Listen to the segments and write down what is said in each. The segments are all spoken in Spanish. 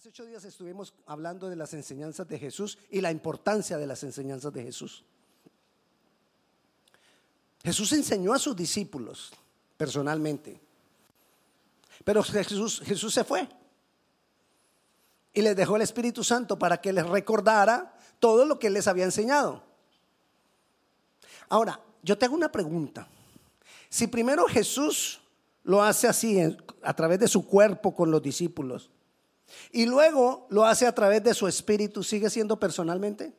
Hace ocho días estuvimos hablando de las enseñanzas de Jesús y la importancia de las enseñanzas de Jesús. Jesús enseñó a sus discípulos personalmente, pero Jesús, se fue y les dejó el Espíritu Santo para que les recordara todo lo que les había enseñado. Ahora, yo te hago una pregunta. Si primero Jesús lo hace así, a través de su cuerpo con los discípulos, y luego lo hace a través de su espíritu, ¿sigue siendo personalmente?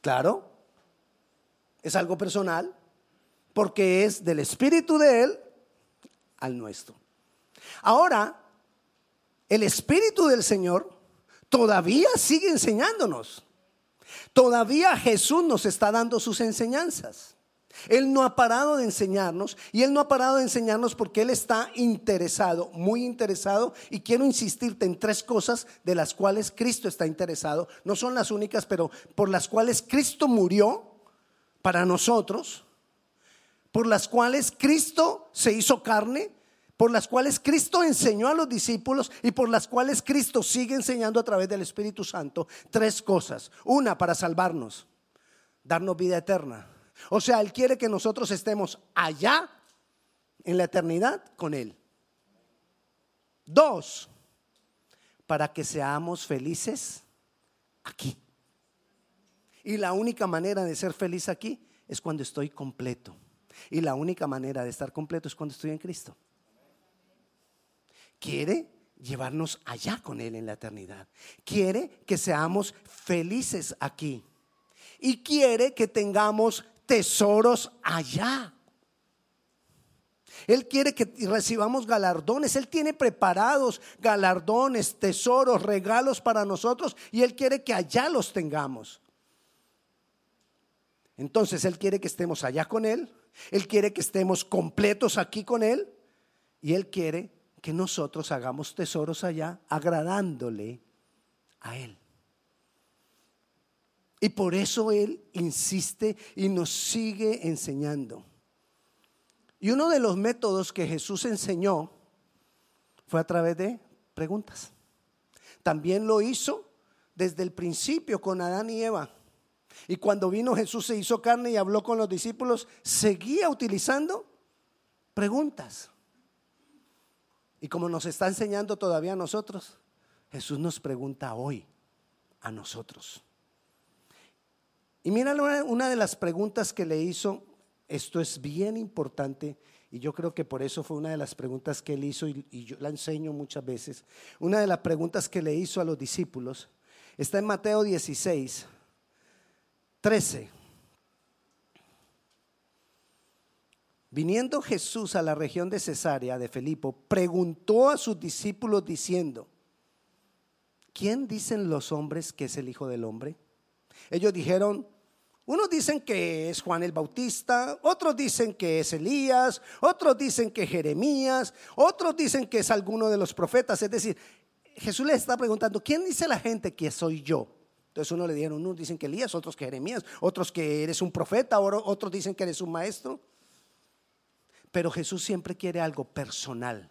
Claro, es algo personal, porque es del espíritu de Él al nuestro. Ahora, el espíritu del Señor todavía sigue enseñándonos. Todavía Jesús nos está dando sus enseñanzas. Él no ha parado de enseñarnos y Él no ha parado de enseñarnos porque Él está interesado, muy interesado. Y quiero insistirte en tres cosas de las cuales Cristo está interesado. No son las únicas, pero por las cuales Cristo murió para nosotros, por las cuales Cristo se hizo carne, por las cuales Cristo enseñó a los discípulos y por las cuales Cristo sigue enseñando a través del Espíritu Santo. Tres cosas. Una, para salvarnos, darnos vida eterna o sea, Él quiere que nosotros estemos allá en la eternidad con Él. Dos, para que seamos felices aquí. Y la única manera de ser feliz aquí es cuando estoy completo. Y la única manera de estar completo es cuando estoy en Cristo. Quiere llevarnos allá con Él en la eternidad. Quiere que seamos felices aquí. Y quiere que tengamos tesoros allá. Él quiere que recibamos galardones. Él tiene preparados galardones, tesoros, regalos para nosotros y Él quiere que allá los tengamos. Entonces Él quiere que estemos allá con Él. Él quiere que estemos completos aquí con Él. Y Él quiere que nosotros hagamos tesoros allá agradándole a Él. Y por eso Él insiste y nos sigue enseñando. Y uno de los métodos que Jesús enseñó fue a través de preguntas. También lo hizo desde el principio con Adán y Eva. Y cuando vino Jesús se hizo carne y habló con los discípulos, seguía utilizando preguntas. Y como nos está enseñando todavía a nosotros, Jesús nos pregunta hoy a nosotros. Y mira una de las preguntas que le hizo, esto es bien importante y yo creo que por eso fue una de las preguntas que él hizo y, yo la enseño muchas veces. Una de las preguntas que le hizo a los discípulos está en Mateo 16, 13. Viniendo Jesús a la región de Cesarea de Felipo, preguntó a sus discípulos diciendo, ¿quién dicen los hombres que es el Hijo del Hombre? Ellos dijeron, unos dicen que es Juan el Bautista, otros dicen que es Elías, otros dicen que Jeremías, otros dicen que es alguno de los profetas. Es decir, Jesús le está preguntando, ¿quién dice la gente que soy yo? Entonces uno le dijeron, unos dicen que Elías, otros que Jeremías, otros que eres un profeta, otros dicen que eres un maestro. Pero Jesús siempre quiere algo personal,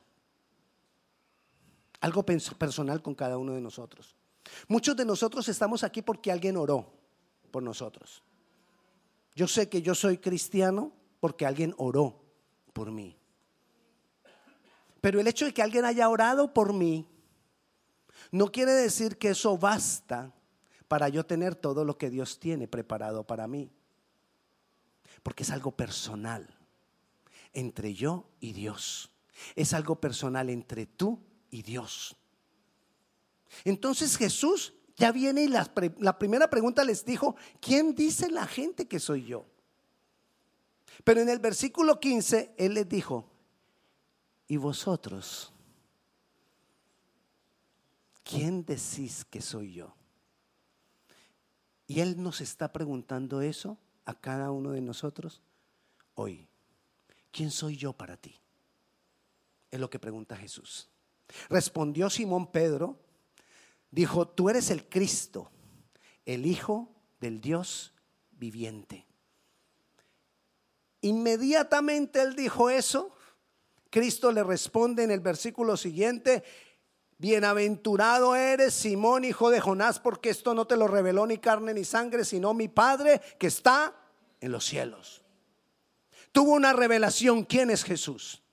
algo personal con cada uno de nosotros. Muchos de nosotros estamos aquí porque alguien oró por nosotros. Yo sé que yo soy cristiano porque alguien oró por mí. Pero el hecho de que alguien haya orado por mí no quiere decir que eso basta para yo tener todo lo que Dios tiene preparado para mí. Porque es algo personal entre yo y Dios. Es algo personal entre tú y Dios. Entonces Jesús ya viene y la, primera pregunta les dijo, ¿quién dice la gente que soy yo? Pero en el versículo 15, Él les dijo, ¿y vosotros? ¿Quién decís que soy yo? Y Él nos está preguntando eso a cada uno de nosotros hoy. ¿Quién soy yo para ti? Es lo que pregunta Jesús. Respondió Simón Pedro dijo, tú eres el Cristo, el Hijo del Dios viviente. Inmediatamente él dijo eso. Cristo le responde en el versículo siguiente, Bienaventurado eres, Simón, hijo de Jonás, porque esto no te lo reveló ni carne ni sangre, sino mi Padre que está en los cielos. Tuvo una revelación, ¿quién es Jesús?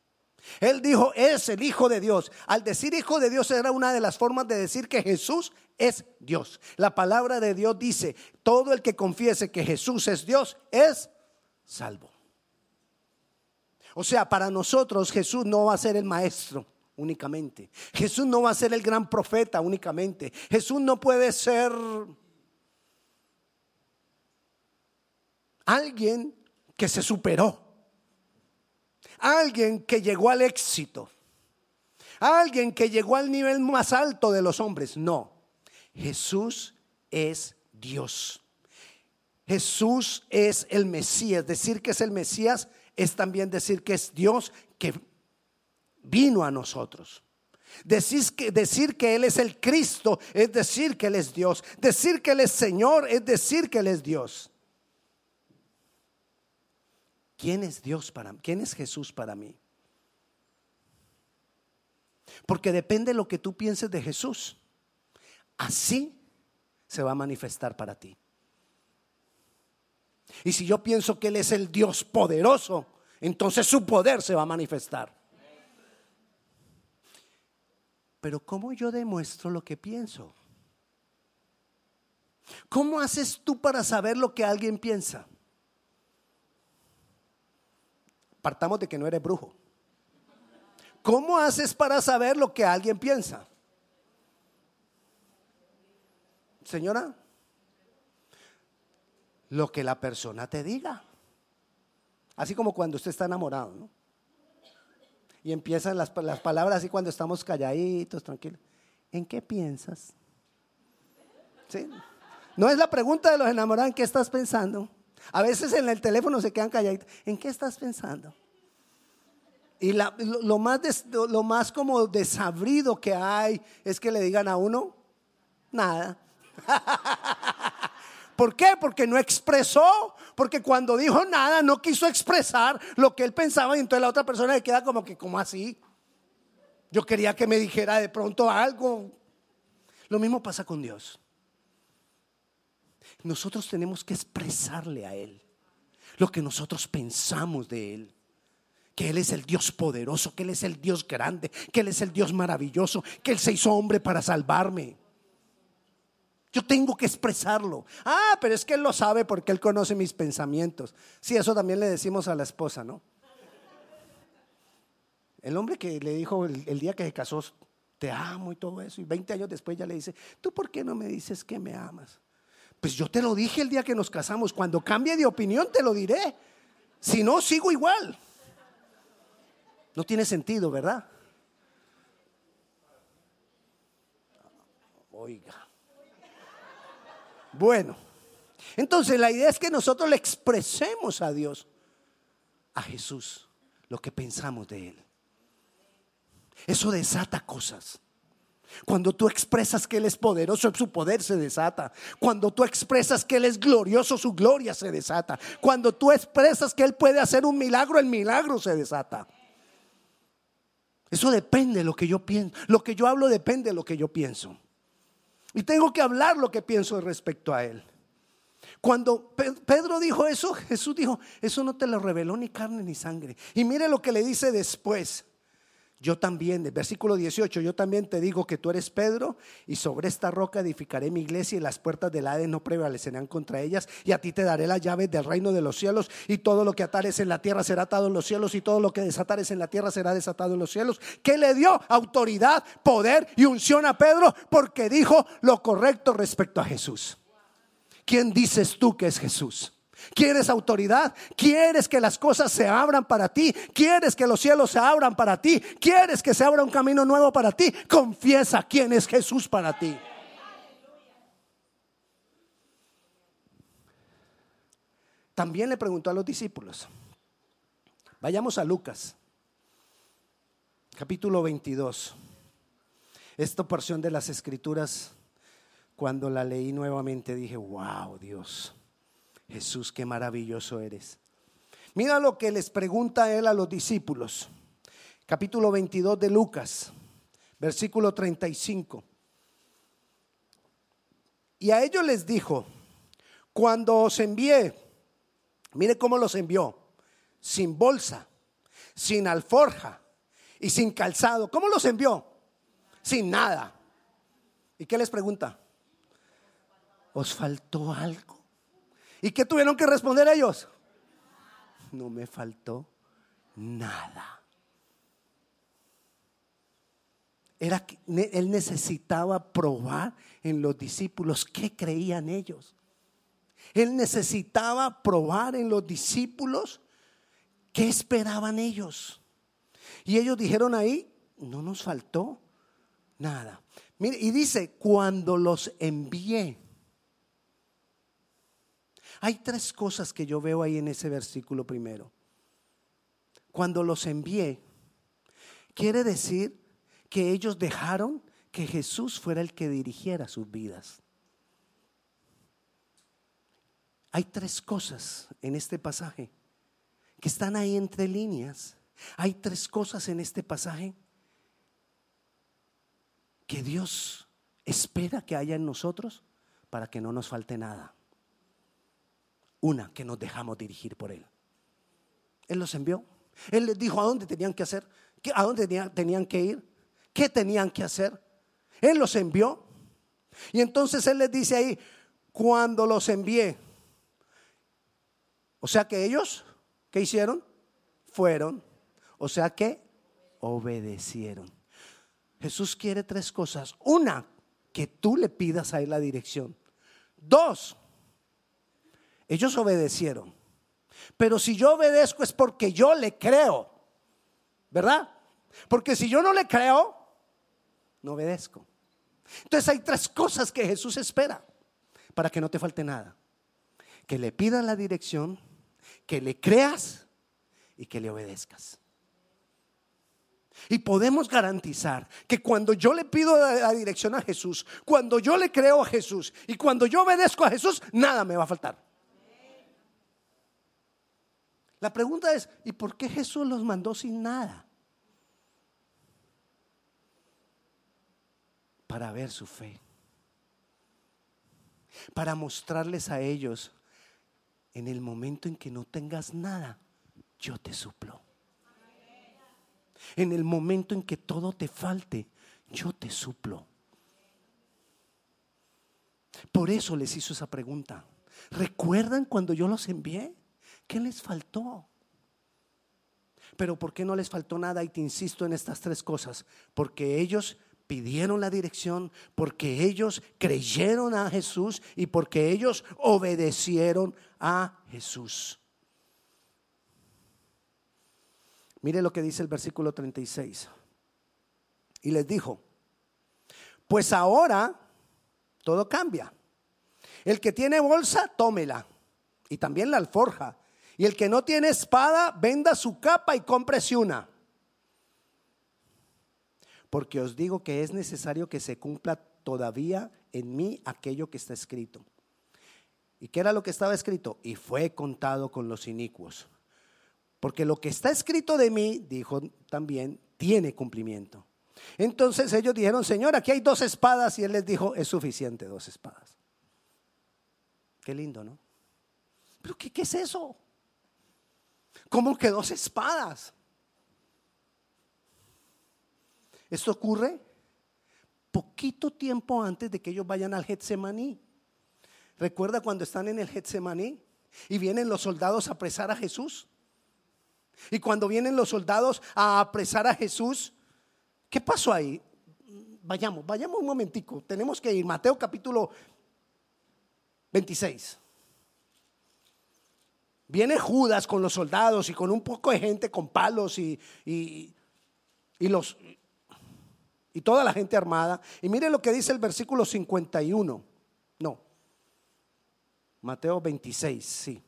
Él dijo, es el Hijo de Dios. Al decir Hijo de Dios era una de las formas de decir que Jesús es Dios. La palabra de Dios dice, todo el que confiese que Jesús es Dios es salvo. O sea, para nosotros Jesús no va a ser el maestro únicamente. Jesús no va a ser el gran profeta únicamente. Jesús no puede ser alguien que se superó. Alguien que llegó al éxito. Alguien que llegó al nivel más alto de los hombres. No. Jesús es Dios. Jesús es el Mesías. Decir que es el Mesías es también decir que es Dios que vino a nosotros. Decir que, decir que Él es el Cristo es decir que Él es Dios. Decir que Él es Señor es decir que Él es Dios. ¿Quién es Dios para? ¿Quién es Jesús para mí? Porque depende de lo que tú pienses de Jesús. Así se va a manifestar para ti. Y si yo pienso que Él es el Dios poderoso, entonces su poder se va a manifestar. Pero ¿cómo yo demuestro lo que pienso? ¿Cómo haces tú para saber lo que alguien piensa? Partamos de que no eres brujo. ¿Cómo haces para saber lo que alguien piensa? Señora, lo que la persona te diga. Así como cuando usted está enamorado, ¿no? Y empiezan las, palabras así cuando estamos calladitos, tranquilos. ¿En qué piensas? ¿Sí? No es la pregunta de los enamorados, ¿en qué estás pensando? A veces en el teléfono se quedan calladitos. ¿En qué estás pensando? Y lo, más lo más como desabrido que hay es que le digan a uno, nada. ¿Por qué? Porque no expresó. Porque cuando dijo nada, no quiso expresar lo que él pensaba y entonces la otra persona le queda como que, como así? Yo quería que me dijera de pronto algo. Lo mismo pasa con Dios. Nosotros tenemos que expresarle a Él lo que nosotros pensamos de Él. Que Él es el Dios poderoso, que Él es el Dios grande, que Él es el Dios maravilloso, que Él se hizo hombre para salvarme. Yo tengo que expresarlo. Ah, pero es que él lo sabe porque él conoce mis pensamientos. Sí, eso también le decimos a la esposa, ¿no? El hombre que le dijo el, día que se casó, te amo y todo eso, y 20 años después ya le dice, ¿tú por qué no me dices que me amas? Pues yo te lo dije el día que nos casamos, cuando cambie de opinión te lo diré. Si no, sigo igual. No tiene sentido, ¿verdad? Oiga. Bueno, entonces la idea es que nosotros le expresemos a Dios, a Jesús, lo que pensamos de Él. Eso desata cosas. Cuando tú expresas que Él es poderoso, su poder se desata. Cuando tú expresas que Él es glorioso, su gloria se desata. Cuando tú expresas que Él puede hacer un milagro, el milagro se desata. Eso depende de lo que yo pienso. Lo que yo hablo depende de lo que yo pienso. Y tengo que hablar lo que pienso respecto a Él. Cuando Pedro dijo eso, Jesús dijo, eso no te lo reveló ni carne ni sangre. Y mire lo que le dice después. Yo también, el versículo 18, yo también te digo que tú eres Pedro y sobre esta roca edificaré mi iglesia y las puertas del Hades no prevalecerán contra ellas y a ti te daré las llaves del reino de los cielos y todo lo que atares en la tierra será atado en los cielos y todo lo que desatares en la tierra será desatado en los cielos. Que le dio autoridad, poder y unción a Pedro porque dijo lo correcto respecto a Jesús. ¿Quién dices tú que es Jesús? ¿Quieres autoridad? ¿Quieres que las cosas se abran para ti? ¿Quieres que los cielos se abran para ti? ¿Quieres que se abra un camino nuevo para ti? Confiesa quién es Jesús para ti. También le preguntó a los discípulos. Vayamos a Lucas, capítulo 22. Esta porción de las escrituras, cuando la leí nuevamente, dije, wow, Dios. Jesús, qué maravilloso eres. Mira lo que les pregunta él a los discípulos. Capítulo 22 de Lucas, versículo 35. Y a ellos les dijo, cuando os envié, mire cómo los envió, sin bolsa, sin alforja y sin calzado. ¿Cómo los envió? Sin nada. ¿Y qué les pregunta? ¿Os faltó algo? ¿Y qué tuvieron que responder ellos? No me faltó nada. Era que él necesitaba probar en los discípulos qué creían ellos. Él necesitaba probar en los discípulos qué esperaban ellos. Y ellos dijeron ahí, no nos faltó nada. Mire, y dice, cuando los envié. Hay tres cosas que yo veo ahí en ese versículo primero. Cuando los envié, quiere decir que ellos dejaron que Jesús fuera el que dirigiera sus vidas. Hay tres cosas en este pasaje que están ahí entre líneas. Hay tres cosas en este pasaje que Dios espera que haya en nosotros para que no nos falte nada. Una, que nos dejamos dirigir por Él. Él los envió. Él les dijo a dónde tenían que hacer, a dónde tenían que ir. ¿Qué tenían que hacer? Él los envió. Y entonces Él les dice ahí, cuando los envié. O sea que ellos, ¿qué hicieron? Fueron. O sea que obedecieron. Jesús quiere tres cosas. Una, que tú le pidas a Él la dirección. Dos, ellos obedecieron. Pero si yo obedezco es porque yo le creo. ¿Verdad? Porque si yo no le creo, no obedezco. Entonces hay tres cosas que Jesús espera para que no te falte nada. Que le pidas la dirección, que le creas y que le obedezcas. Y podemos garantizar que cuando yo le pido la dirección a Jesús, cuando yo le creo a Jesús y cuando yo obedezco a Jesús, nada me va a faltar. La pregunta es, ¿y por qué Jesús los mandó sin nada? para ver su fe, para mostrarles a ellos, en el momento en que no tengas nada, yo te suplo. En el momento en que todo te falte, yo te suplo. Por eso les hizo esa pregunta. ¿Recuerdan cuando yo los envié? ¿Qué les faltó? Pero ¿por qué no les faltó nada? Y te insisto en estas tres cosas. Porque ellos pidieron la dirección, porque ellos creyeron a Jesús y porque ellos obedecieron a Jesús. Mire lo que dice el versículo 36. Y les dijo, pues ahora todo cambia. El que tiene bolsa, tómela. Y también la alforja. Y el que no tiene espada, venda su capa y cómprese una porque os digo que es necesario que se cumpla todavía en mí aquello que está escrito. ¿Y qué era lo que estaba escrito? Y fue contado con los inicuos. Porque lo que está escrito de mí, dijo también, tiene cumplimiento. Entonces ellos dijeron, Señor, aquí hay dos espadas. Y él les dijo, es suficiente dos espadas. Qué lindo, ¿no? Pero ¿qué, qué es eso? ¿Cómo que dos espadas? Esto ocurre poquito tiempo antes de que ellos vayan al Getsemaní. ¿Recuerda cuando están en el Getsemaní y vienen los soldados a apresar a Jesús? Y cuando vienen los soldados a apresar a Jesús, ¿qué pasó ahí? Vayamos, vayamos un momentico. Tenemos que ir. Mateo capítulo 26. Viene Judas con los soldados y con un poco de gente con palos y, y, los, y toda la gente armada. Y mire lo que dice el versículo 51. No. Mateo 26, sí.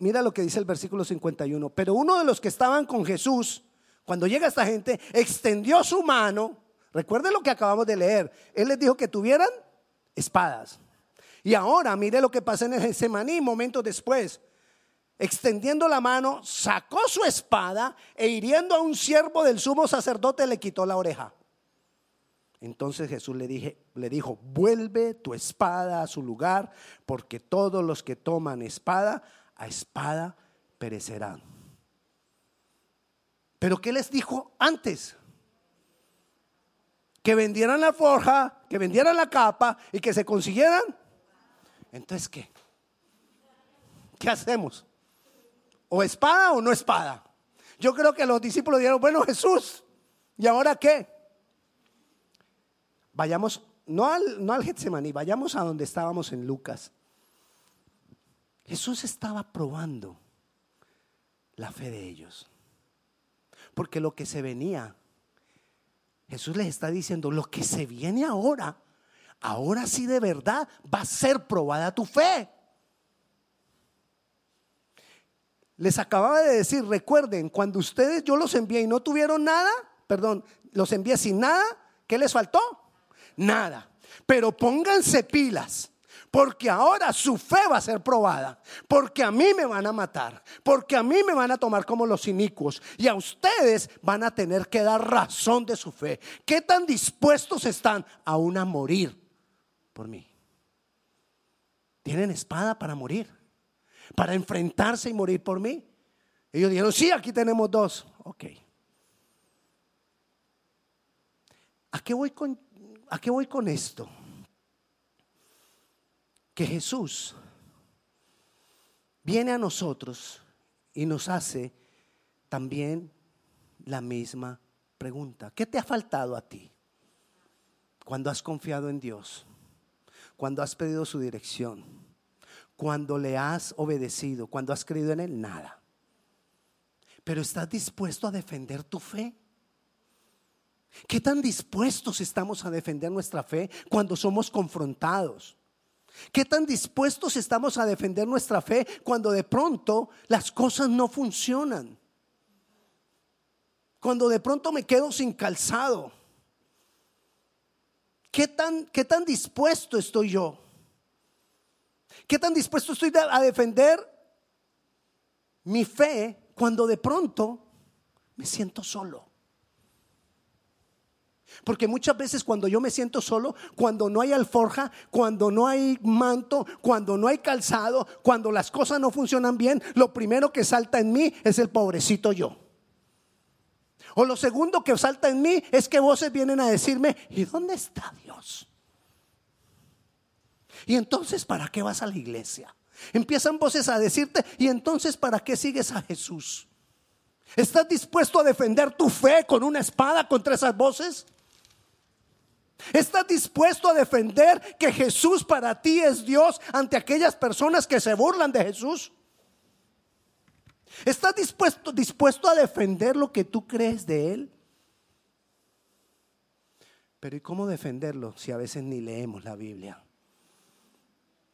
Mira lo que dice el versículo 51. Pero uno de los que estaban con Jesús, cuando llega esta gente, extendió su mano. Recuerden lo que acabamos de leer. Él les dijo que tuvieran espadas. Y ahora mire lo que pasa en el Getsemaní momentos después. extendiendo la mano, sacó su espada e hiriendo a un siervo del sumo sacerdote le quitó la oreja. Entonces Jesús le, le dijo, vuelve tu espada a su lugar, porque todos los que toman espada, a espada perecerán. Pero ¿qué les dijo antes? Que vendieran la forja, que vendieran la capa y que se consiguieran. Entonces, ¿qué? ¿Qué hacemos? ¿O espada o no espada? Yo creo que los discípulos dijeron, bueno Jesús, ¿y ahora qué? Vayamos, no al, no al vayamos a donde estábamos en Lucas. Jesús estaba probando la fe de ellos. Porque lo que se venía, Jesús les está diciendo, lo que se viene ahora, ahora sí de verdad va a ser probada tu fe. Les acababa de decir, recuerden, cuando ustedes yo los envié y no tuvieron nada, perdón, los envié sin nada, ¿qué les faltó? Nada. Pero pónganse pilas. Porque ahora su fe va a ser probada. Porque a mí me van a matar. Porque a mí me van a tomar como los inicuos. Y a ustedes van a tener que dar razón de su fe. ¿Qué tan dispuestos están aún a morir por mí? ¿Tienen espada para morir? para enfrentarse y morir por mí. Ellos dijeron, sí, aquí tenemos dos. Ok. ¿A qué voy con, a qué voy con esto? Que Jesús viene a nosotros y nos hace también la misma pregunta. ¿Qué te ha faltado a ti cuando has confiado en Dios? Cuando has pedido su dirección? cuando le has obedecido, cuando has creído en Él, nada. Pero estás dispuesto a defender tu fe. ¿Qué tan dispuestos estamos a defender nuestra fe cuando somos confrontados? ¿Qué tan dispuestos estamos a defender nuestra fe cuando de pronto las cosas no funcionan? Cuando de pronto me quedo sin calzado. ¿Qué tan, dispuesto estoy yo? ¿Qué tan dispuesto estoy a defender mi fe cuando de pronto me siento solo? Porque muchas veces cuando yo me siento solo, cuando no hay alforja, cuando no hay manto, cuando no hay calzado, cuando las cosas no funcionan bien, lo primero que salta en mí es el pobrecito yo. O lo segundo que salta en mí es que voces vienen a decirme, ¿y dónde está Dios? Y entonces, ¿para qué vas a la iglesia? Empiezan voces a decirte, ¿y entonces para qué sigues a Jesús? ¿Estás dispuesto a defender tu fe con una espada contra esas voces? ¿Estás dispuesto a defender que Jesús para ti es Dios ante aquellas personas que se burlan de Jesús? ¿Estás dispuesto, dispuesto a defender lo que tú crees de Él? Pero ¿y cómo defenderlo si a veces ni leemos la Biblia?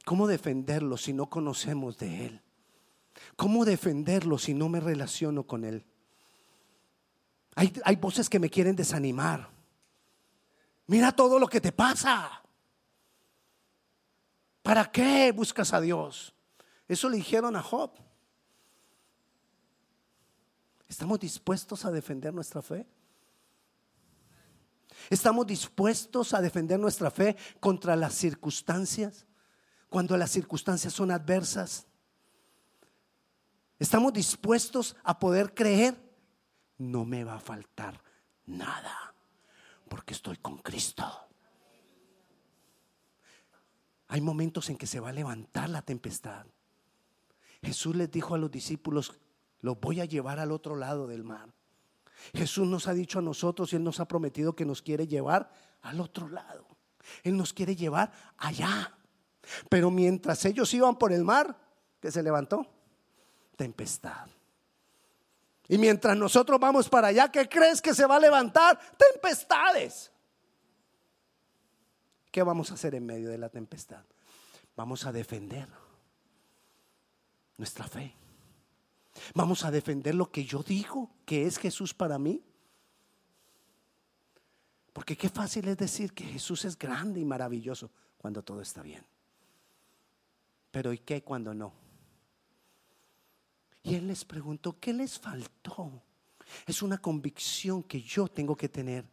¿Cómo defenderlo si no conocemos de Él? ¿Cómo defenderlo si no me relaciono con Él? Hay, hay, voces que me quieren desanimar. Mira todo lo que te pasa. ¿Para qué buscas a Dios? Eso le dijeron a Job. ¿Estamos dispuestos a defender nuestra fe? ¿Estamos dispuestos a defender nuestra fe contra las circunstancias? cuando las circunstancias son adversas? ¿Estamos dispuestos a poder creer? No me va a faltar nada, porque estoy con Cristo. Hay momentos en que se va a levantar la tempestad. Jesús les dijo a los discípulos, los voy a llevar al otro lado del mar. Jesús nos ha dicho a nosotros y Él nos ha prometido que nos quiere llevar al otro lado. Él nos quiere llevar allá. Pero mientras ellos iban por el mar, ¿qué se levantó? Tempestad. Y mientras nosotros vamos para allá, ¿qué crees que se va a levantar? Tempestades. ¿Qué vamos a hacer en medio de la tempestad? Vamos a defender nuestra fe. Vamos a defender lo que yo digo que es Jesús para mí. Porque qué fácil es decir que Jesús es grande y maravilloso cuando todo está bien. Pero ¿y qué cuando no? Y él les preguntó, ¿qué les faltó? Es una convicción que yo tengo que tener.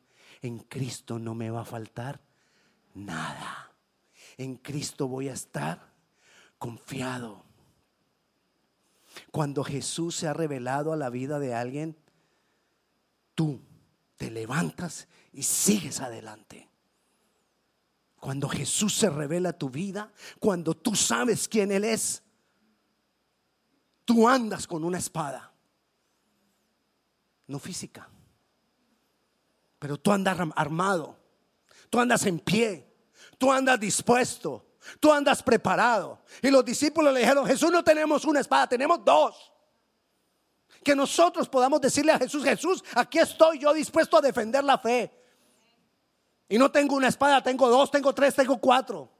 En Cristo no me va a faltar nada. En Cristo voy a estar confiado. Cuando Jesús se ha revelado a la vida de alguien, tú te levantas y sigues adelante. Cuando Jesús se revela tu vida, cuando tú sabes quién Él es, tú andas con una espada, no física, pero tú andas armado, tú andas en pie, tú andas dispuesto, tú andas preparado. Y los discípulos le dijeron, Jesús no tenemos una espada, tenemos dos. Que nosotros podamos decirle a Jesús, Jesús, aquí estoy yo dispuesto a defender la fe. Y no tengo una espada, tengo dos, tengo tres, tengo cuatro.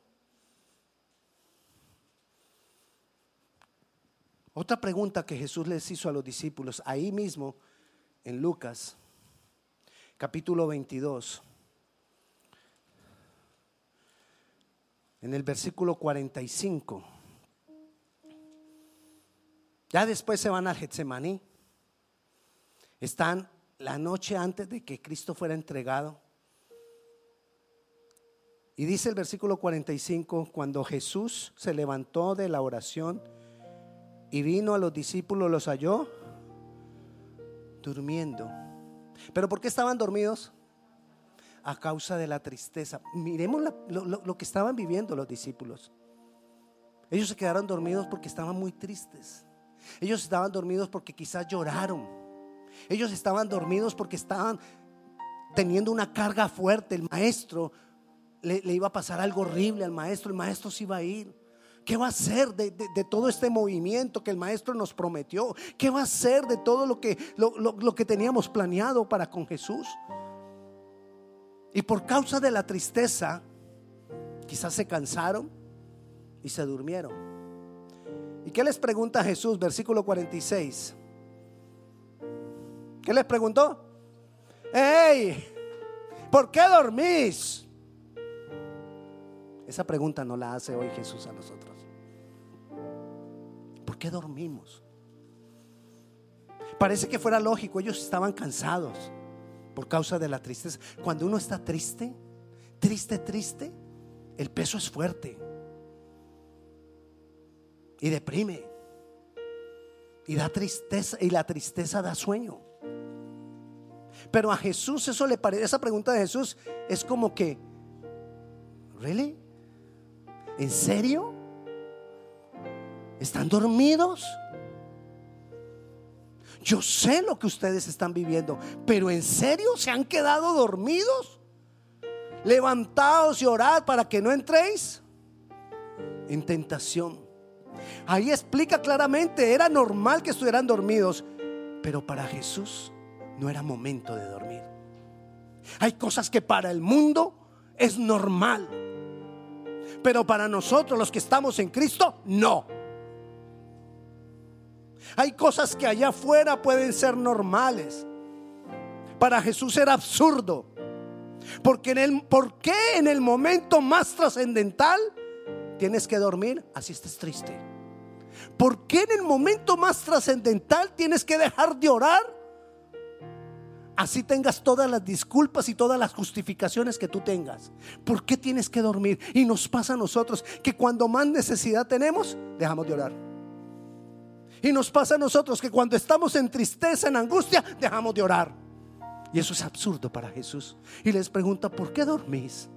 Otra pregunta que Jesús les hizo a los discípulos, ahí mismo en Lucas, capítulo 22, en el versículo 45. Ya después se van al Getsemaní. Están la noche antes de que Cristo fuera entregado. Y dice el versículo 45, cuando Jesús se levantó de la oración y vino a los discípulos, los halló durmiendo. ¿Pero por qué estaban dormidos? A causa de la tristeza. Miremos lo, que estaban viviendo los discípulos. Ellos se quedaron dormidos porque estaban muy tristes. Ellos estaban dormidos porque quizás lloraron. Ellos estaban dormidos porque estaban teniendo una carga fuerte. El maestro le, iba a pasar algo horrible al maestro, el maestro se iba a ir. ¿Qué va a hacer de, todo este movimiento que el maestro nos prometió? ¿Qué va a hacer de todo lo que, lo, que teníamos planeado para con Jesús? Y por causa de la tristeza, quizás se cansaron y se durmieron. ¿Y qué les pregunta Jesús? Versículo 46. ¿Qué les preguntó? ¡Ey! ¿Por qué dormís? Esa pregunta no la hace hoy Jesús a nosotros. ¿Por qué dormimos? Parece que fuera lógico, ellos estaban cansados por causa de la tristeza. Cuando uno está triste, triste, triste, el peso es fuerte y deprime y da tristeza y la tristeza da sueño. Pero a Jesús eso le parece, esa pregunta de Jesús es como que, ¿really? ¿En serio? ¿Están dormidos? Yo sé lo que ustedes están viviendo, pero ¿en serio se han quedado dormidos? Levantaos y orad para que no entréis en tentación. Ahí explica claramente, era normal que estuvieran dormidos, pero para Jesús no era momento de dormir. Hay cosas que para el mundo es normal. Pero para nosotros los que estamos en Cristo, no. Hay cosas que allá afuera pueden ser normales. Para Jesús era absurdo. Porque en el, ¿Por qué en el momento más trascendental tienes que dormir así estés triste? ¿Por qué en el momento más trascendental tienes que dejar de orar así tengas todas las disculpas y todas las justificaciones que tú tengas. ¿Por qué tienes que dormir? Y nos pasa a nosotros que cuando más necesidad tenemos, dejamos de orar. Y nos pasa a nosotros que cuando estamos en tristeza, en angustia, dejamos de orar. Y eso es absurdo para Jesús. Y les pregunta, ¿por qué dormís?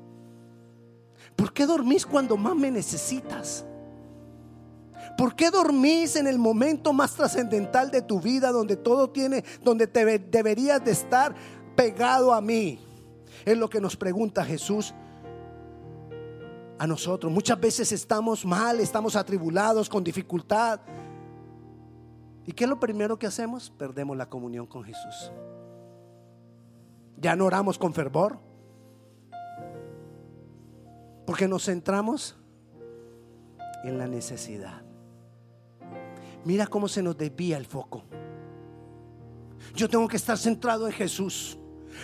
¿Por qué dormís cuando más me necesitas? ¿Por qué dormís en el momento más trascendental de tu vida donde todo tiene, donde te deberías de estar pegado a mí? Es lo que nos pregunta Jesús a nosotros. Muchas veces estamos mal, estamos atribulados, con dificultad. ¿Y qué es lo primero que hacemos? Perdemos la comunión con Jesús. Ya no oramos con fervor. Porque nos centramos en la necesidad. Mira cómo se nos desvía el foco. Yo tengo que estar centrado en Jesús.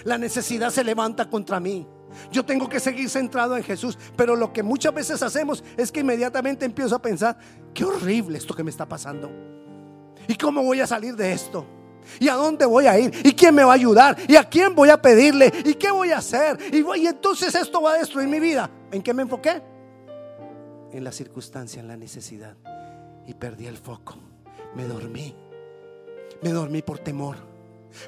La necesidad se levanta contra mí. Yo tengo que seguir centrado en Jesús. Pero lo que muchas veces hacemos es que inmediatamente empiezo a pensar, qué horrible esto que me está pasando. ¿Y cómo voy a salir de esto? ¿Y a dónde voy a ir? ¿Y quién me va a ayudar? ¿Y a quién voy a pedirle? ¿Y qué voy a hacer? Y, y entonces esto va a destruir mi vida. ¿En qué me enfoqué? En la circunstancia, en la necesidad. Y perdí el foco. Me dormí. Me dormí por temor.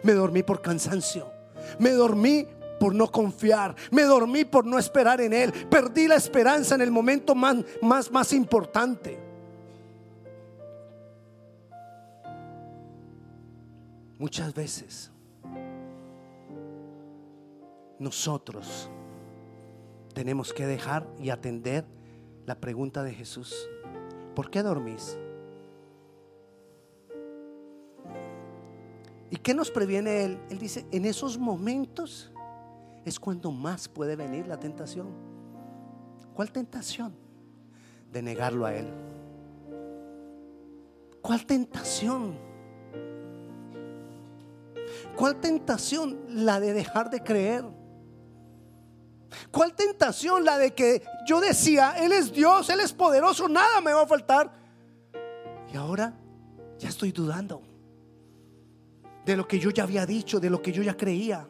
Me dormí por cansancio. Me dormí por no confiar. Me dormí por no esperar en Él. Perdí la esperanza en el momento más, más, más importante. Muchas veces nosotros tenemos que dejar y atender la pregunta de Jesús. ¿Por qué dormís? ¿Y qué nos previene Él? Él dice, en esos momentos es cuando más puede venir la tentación. ¿Cuál tentación? De negarlo a Él. ¿Cuál tentación? ¿Cuál tentación? La de dejar de creer. ¿Cuál tentación? La de que yo decía, Él es Dios, Él es poderoso, nada me va a faltar. Y ahora ya estoy dudando de lo que yo ya había dicho, de lo que yo ya creía.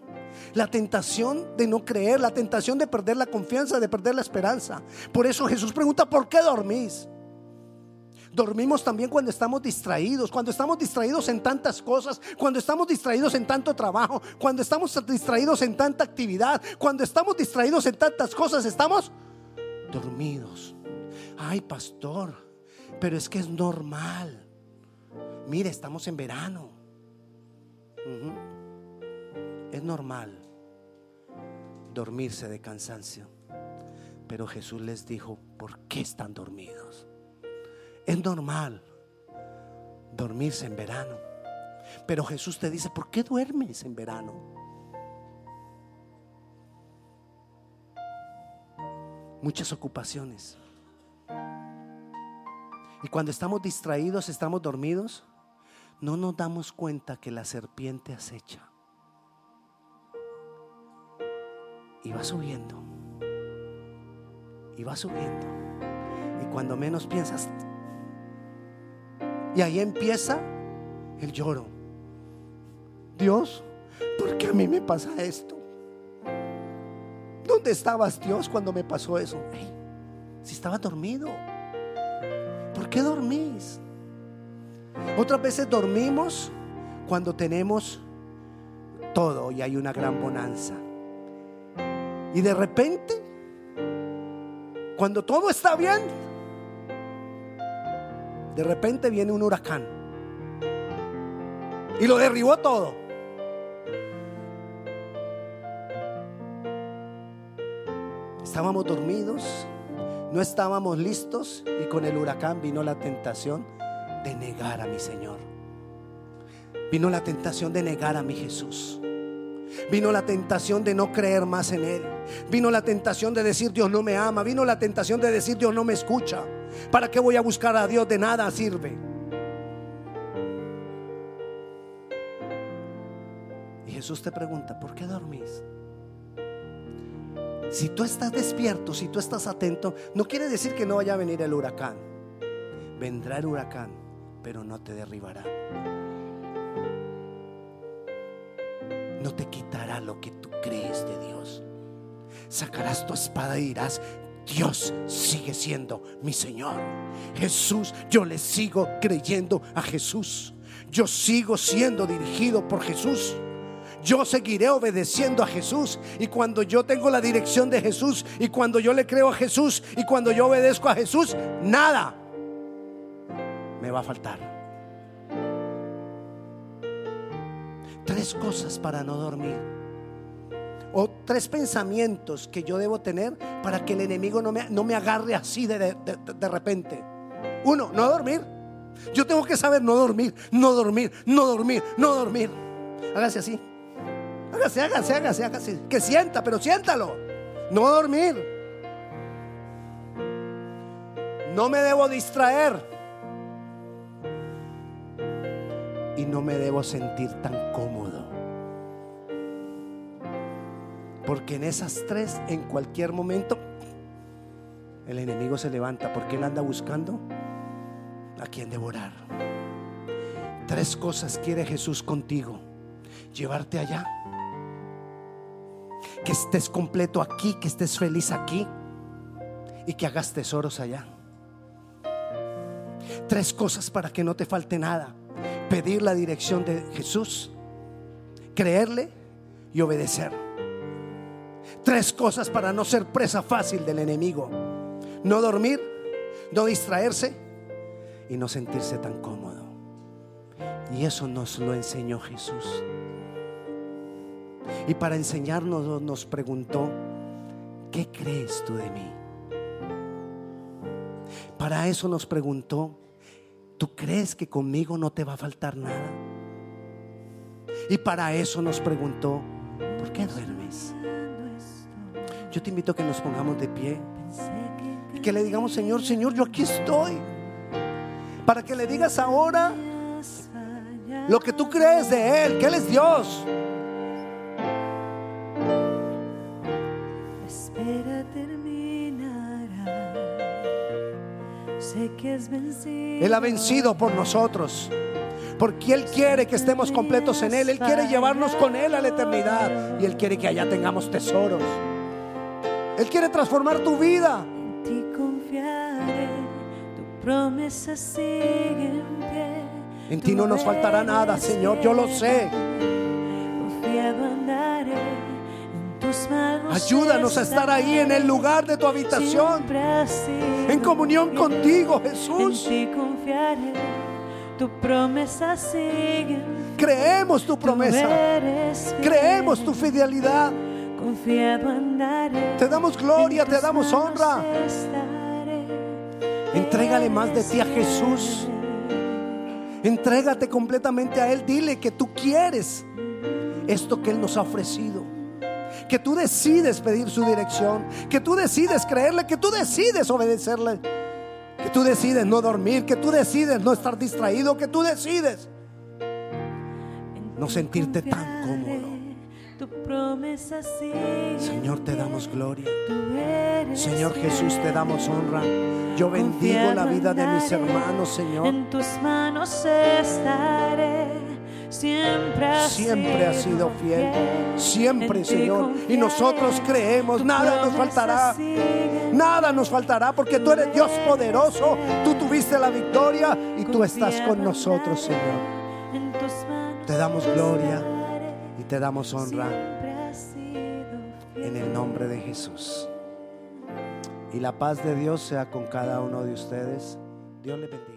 La tentación de no creer, la tentación de perder la confianza, de perder la esperanza. Por eso Jesús pregunta, ¿por qué dormís? Dormimos también cuando estamos distraídos, cuando estamos distraídos en tantas cosas, cuando estamos distraídos en tanto trabajo, cuando estamos distraídos en tanta actividad, cuando estamos distraídos en tantas cosas, estamos dormidos. Ay, pastor, pero es que es normal. Mire, estamos en verano. Es normal dormirse de cansancio. Pero Jesús les dijo, ¿por qué están dormidos? Es normal dormirse en verano. Pero Jesús te dice, ¿por qué duermes en verano? Muchas ocupaciones. Y cuando estamos distraídos, estamos dormidos, no nos damos cuenta que la serpiente acecha. Y va subiendo. Y va subiendo. Y cuando menos piensas, y ahí empieza el lloro. Dios, ¿por qué a mí me pasa esto? ¿Dónde estabas Dios cuando me pasó eso? si estaba dormido, ¿por qué dormís? Otras veces dormimos cuando tenemos todo y hay una gran bonanza. Y de repente, cuando todo está bien, de repente viene un huracán y lo derribó todo. Estábamos dormidos, no estábamos listos y con el huracán vino la tentación de negar a mi Señor. Vino la tentación de negar a mi Jesús. Vino la tentación de no creer más en Él. Vino la tentación de decir Dios no me ama. Vino la tentación de decir Dios no me escucha. ¿Para qué voy a buscar a Dios? De nada sirve. Y Jesús te pregunta, ¿por qué dormís? Si tú estás despierto, si tú estás atento, no quiere decir que no vaya a venir el huracán. Vendrá el huracán, pero no te derribará. No te quitará lo que tú crees de Dios. Sacarás tu espada y dirás, Dios sigue siendo mi Señor. Jesús, yo le sigo creyendo a Jesús. Yo sigo siendo dirigido por Jesús. Yo seguiré obedeciendo a Jesús. Y cuando yo tengo la dirección de Jesús, y cuando yo le creo a Jesús, y cuando yo obedezco a Jesús, nada me va a faltar. Tres cosas para no dormir tres pensamientos que yo debo tener para que el enemigo no me, no me agarre así de, de, repente. Uno, no dormir. Yo tengo que saber no dormir, no dormir, no dormir, no dormir. Hágase así. Hágase, hágase, hágase, hágase. Que sienta, pero siéntalo. No dormir. No me debo distraer. Y no me debo sentir tan cómodo. Porque en esas tres, en cualquier momento, el enemigo se levanta porque él anda buscando a quien devorar. Tres cosas quiere Jesús contigo. Llevarte allá. Que estés completo aquí, que estés feliz aquí y que hagas tesoros allá. Tres cosas para que no te falte nada. Pedir la dirección de Jesús, creerle y obedecer. Tres cosas para no ser presa fácil del enemigo. No dormir, no distraerse y no sentirse tan cómodo. Y eso nos lo enseñó Jesús. Y para enseñarnos nos preguntó, ¿qué crees tú de mí? Para eso nos preguntó, ¿tú crees que conmigo no te va a faltar nada? Y para eso nos preguntó, ¿por qué duermes? Yo te invito a que nos pongamos de pie y que le digamos, Señor, Señor, yo aquí estoy. Para que le digas ahora lo que tú crees de Él, que Él es Dios. Espera terminará. Sé que es vencido. Él ha vencido por nosotros. Porque Él quiere que estemos completos en Él. Él quiere llevarnos con Él a la eternidad. Y Él quiere que allá tengamos tesoros. Él quiere transformar tu vida. En ti confiaré. Tu promesa sigue en pie. En ti no nos faltará nada, Señor. Yo lo sé. Confiado andaré. En tus manos Ayúdanos a estar ahí en el lugar de tu habitación. En comunión contigo, En Jesús. ti confiaré. Tu promesa sigue. en pie. Creemos tu promesa. Creemos tu fidelidad. Confiado andaré. Te damos gloria, te damos honra. Entrégale más de ti a Jesús. Entrégate completamente a Él. Dile que tú quieres esto que Él nos ha ofrecido. Que tú decides pedir su dirección. Que tú decides creerle. Que tú decides obedecerle. Que tú decides no dormir. Que tú decides no estar distraído. Que tú decides no sentirte tan cómodo. Tu promesa. Señor, te damos gloria. Señor. Jesús, te damos honra. Yo bendigo la vida de mis hermanos, Señor. En tus manos estaré. Siempre has Siempre has sido fiel. Siempre, Señor. Y nosotros creemos, nada nos faltará. Nada nos faltará porque tú eres Dios poderoso. Tú tuviste la victoria y tú estás con nosotros. Señor. Te damos gloria te damos honra en el nombre de Jesús. Y la paz de Dios sea con cada uno de ustedes. Dios les bendiga.